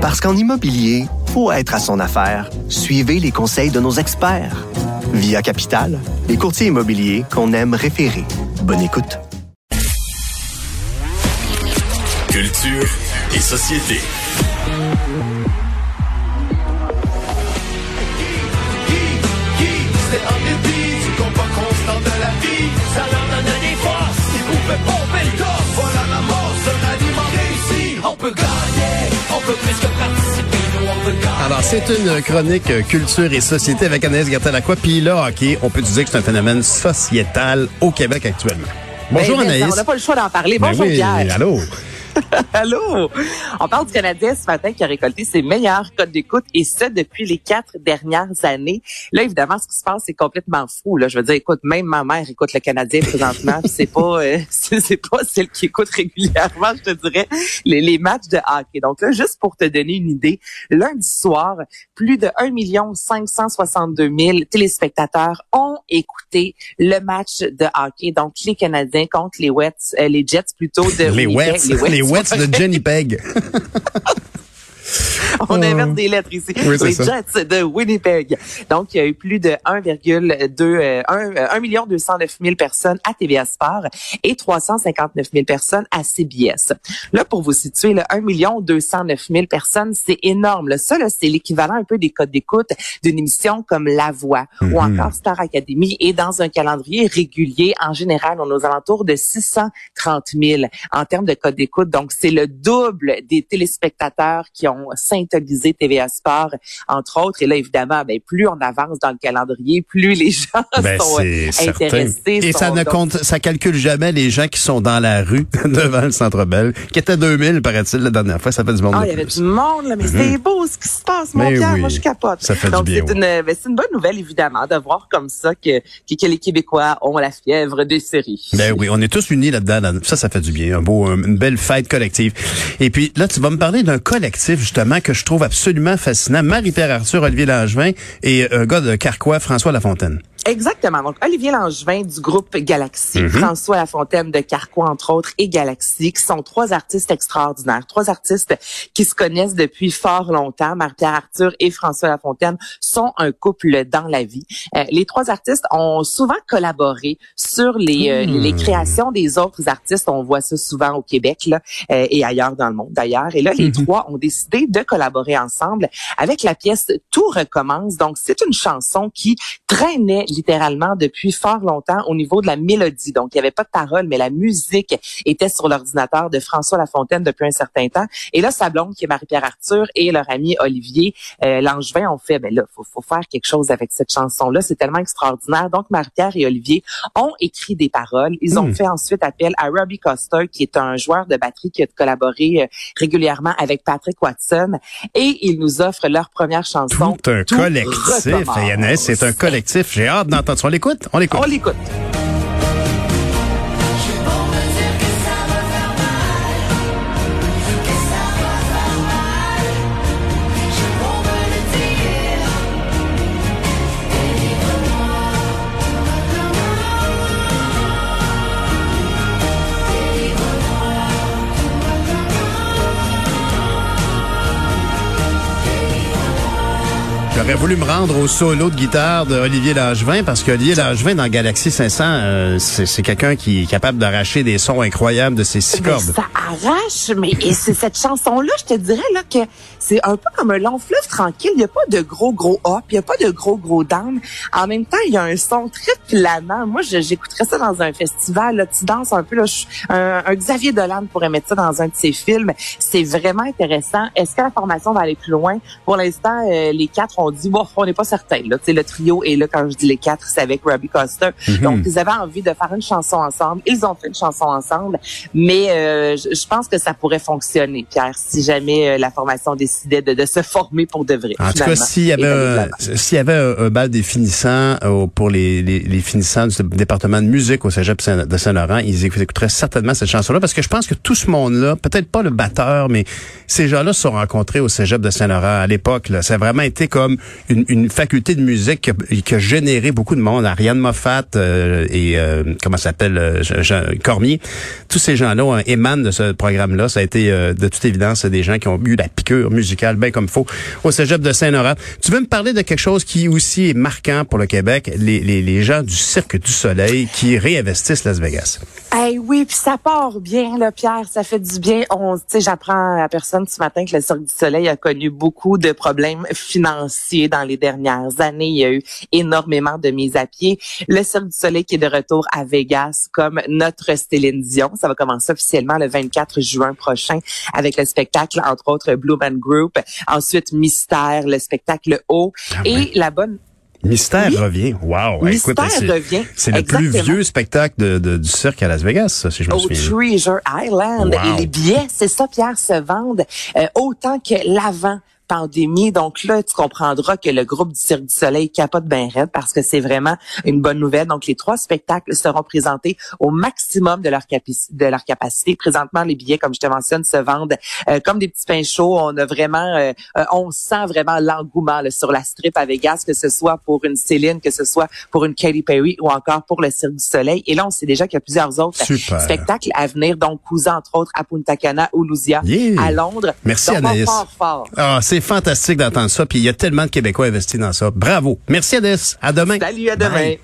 Parce qu'en immobilier, faut être à son affaire. Suivez les conseils de nos experts. Via Capital, les courtiers immobiliers qu'on aime référer. Bonne écoute. Culture et société. C'est un débit du combat constant de la vie. Ça Alors, c'est une chronique culture et société avec Anaïs Gertin-Lacroix. Puis là, OK, on peut dire que c'est un phénomène sociétal au Québec actuellement. Bonjour Ben, mais Anaïs. On n'a pas le choix d'en parler. Ben Bonjour oui, Pierre. allô. Allô? On parle du Canadien ce matin qui a récolté ses meilleurs codes d'écoute et ce depuis les quatre dernières années. Là, évidemment, ce qui se passe, c'est complètement fou. Là, je veux dire, écoute, même ma mère écoute le Canadien présentement. c'est pas, euh, c'est pas celle qui écoute régulièrement, je te dirais, les, les matchs de hockey. Donc là, juste pour te donner une idée, lundi soir, plus de 1 million 562 000 téléspectateurs ont écouté le match de hockey. Donc les Canadiens contre les Wets, euh, les Jets plutôt de Les. Wets, les Wets de Jenny Peg. On Oh. inverse des lettres ici. Oui, les ça. Jets de Winnipeg. Donc, il y a eu plus de 1,2 euh, 1, euh, 1 million 209 000 personnes à TVA Sport et 359 000 personnes à CBS. Là, pour vous situer, le 1 million 209 000 personnes, c'est énorme. Là. Ça, là, c'est l'équivalent un peu des codes d'écoute d'une émission comme La Voix ou Mhm. encore Star Academy. Et dans un calendrier régulier, en général, on est aux alentours de 630 000 en termes de code d'écoute. Donc, c'est le double des téléspectateurs qui ont TVA Sport, entre autres. Et là, évidemment, ben, plus on avance dans le calendrier, plus les gens Ben, sont euh, intéressés. Et ça ne donc- compte, ça calcule jamais les gens qui sont dans la rue devant le Centre Bell, qui était 2000, paraît-il, la dernière fois. Ça fait du monde Ah, il y avait du monde, là, mais c'est beau ce qui se passe, mon Mais Pierre. oui. Moi, je capote. Ça fait du Donc, bien, c'est une, ben, c'est une bonne nouvelle, évidemment, de voir comme ça que, que, que les Québécois ont la fièvre des séries. Ben oui, on est tous unis là-dedans. là- Ça, ça fait du bien. Un beau, une belle fête collective. Et puis là, tu vas me parler d'un collectif justement que je trouve absolument fascinant. Marie-Pierre Arthur, Olivier Langevin et un gars de Carquois, François Lafontaine. Exactement. Donc, Olivier Langevin du groupe Galaxy, François Lafontaine de Carquois, entre autres, et Galaxy, qui sont trois artistes extraordinaires, trois artistes qui se connaissent depuis fort longtemps. Marie-Pierre Arthur et François Lafontaine sont un couple dans la vie. Euh, les trois artistes ont souvent collaboré sur les, euh, les créations des autres artistes. On voit ça souvent au Québec là, euh, et ailleurs dans le monde d'ailleurs. Et là, les trois ont décidé de collaborer ensemble avec la pièce Tout recommence. Donc, c'est une chanson qui traînait littéralement depuis fort longtemps au niveau de la mélodie. Donc, il n'y avait pas de parole, mais la musique était sur l'ordinateur de François Lafontaine depuis un certain temps. Et là, sa blonde, qui est Marie-Pierre Arthur, et leur ami Olivier euh, Langevin ont fait, ben là, faut, faut faire quelque chose avec cette chanson-là. C'est tellement extraordinaire. Donc, Marie-Pierre et Olivier ont écrit des paroles. Ils ont fait ensuite appel à Robbie Coster, qui est un joueur de batterie qui a collaboré euh, régulièrement avec Patrick Watson. Et ils nous offrent leur première chanson. Tout un collectif. Yannès, c'est un collectif. J'ai hâte d'entendre. On l'écoute? On l'écoute. On l'écoute. J'aurais voulu me rendre au solo de guitare de Olivier Langevin parce qu'Olivier Langevin dans Galaxy 500, euh, c'est quelqu'un qui est capable d'arracher des sons incroyables de ses six Ben, cordes. ça arrache, mais et c'est cette chanson-là, je te dirais là que c'est un peu comme un long fleuve tranquille. Il n'y a pas de gros gros up, il n'y a pas de gros gros down. En même temps, il y a un son très planant. Moi, j'écouterais ça dans un festival. Là, tu danses un peu. Là, je- un, un Xavier Dolan pourrait mettre ça dans un de ses films. C'est vraiment intéressant. Est-ce que la formation va aller plus loin? Pour l'instant, euh, les quatre ont dit, bon, on n'est pas certain. Là, Tu sais, le trio est là. Quand je dis les quatre, c'est avec Robbie Coster. Donc, ils avaient envie de faire une chanson ensemble. Ils ont fait une chanson ensemble. Mais euh, je, pense que ça pourrait fonctionner, Pierre, si jamais euh, la formation décidait de, de se former pour de vrai. En tout cas, s'il y avait s'il y avait un, un bal des finissants euh, pour les, les, les finissants du département de musique au Cégep de Saint-Laurent, ils écouteraient certainement cette chanson-là parce que je pense que tout ce monde-là, peut-être pas le batteur, mais ces gens-là se sont rencontrés au Cégep de Saint-Laurent à l'époque. Ça a vraiment été comme une, une faculté de musique qui a, qui a, généré beaucoup de monde. Ariane Moffat euh, et euh, comment s'appelle euh, Cormier. Tous ces gens-là émanent de ce programme-là. Ça a été de toute évidence des gens qui ont eu la piqûre musicale bien comme faut au Cégep de Saint-Laurent. Tu veux me parler de quelque chose qui aussi est marquant pour le Québec, les, les, les gens du Cirque du Soleil qui réinvestissent Las Vegas? Eh oui, puis ça part bien, là, Pierre, ça fait du bien. On, tu sais, j'apprends à personne ce matin que le Cirque du Soleil a connu beaucoup de problèmes financiers dans les dernières années. Il y a eu énormément de mises à pied. Le Cirque du Soleil qui est de retour à Vegas comme notre Céline Dion. Ça va commencer officiellement le 24 juin prochain avec le spectacle, entre autres, Blue Man Group. Ensuite, Mystère, le spectacle Haut. Ah et la bonne Mystère revient. Wow. Mystère revient. C'est le plus vieux spectacle de, de, du cirque à Las Vegas, si je me souviens. Au Treasure Island. Et les billets, c'est ça, Pierre, se vendent euh, autant que l'avant pandémie. Donc là, tu comprendras que le groupe du Cirque du Soleil capote bien raide parce que c'est vraiment une bonne nouvelle. Donc les trois spectacles seront présentés au maximum de leur, de leur capacité. Présentement, les billets, comme je te mentionne, se vendent euh, comme des petits pains chauds. On a vraiment, euh, on sent vraiment l'engouement sur la strip à Vegas, que ce soit pour une Céline, que ce soit pour une Katy Perry ou encore pour le Cirque du Soleil. Et là, on sait déjà qu'il y a plusieurs autres spectacles à venir. Donc, Cousin, entre autres, à Punta Cana ou Lousia, à Londres. Merci donc, Anaïs. Fort, fort. Ah, c'est fantastique d'entendre ça. Puis il y a tellement de Québécois investis dans ça. Bravo. Merci Adès. À demain. Salut, à demain.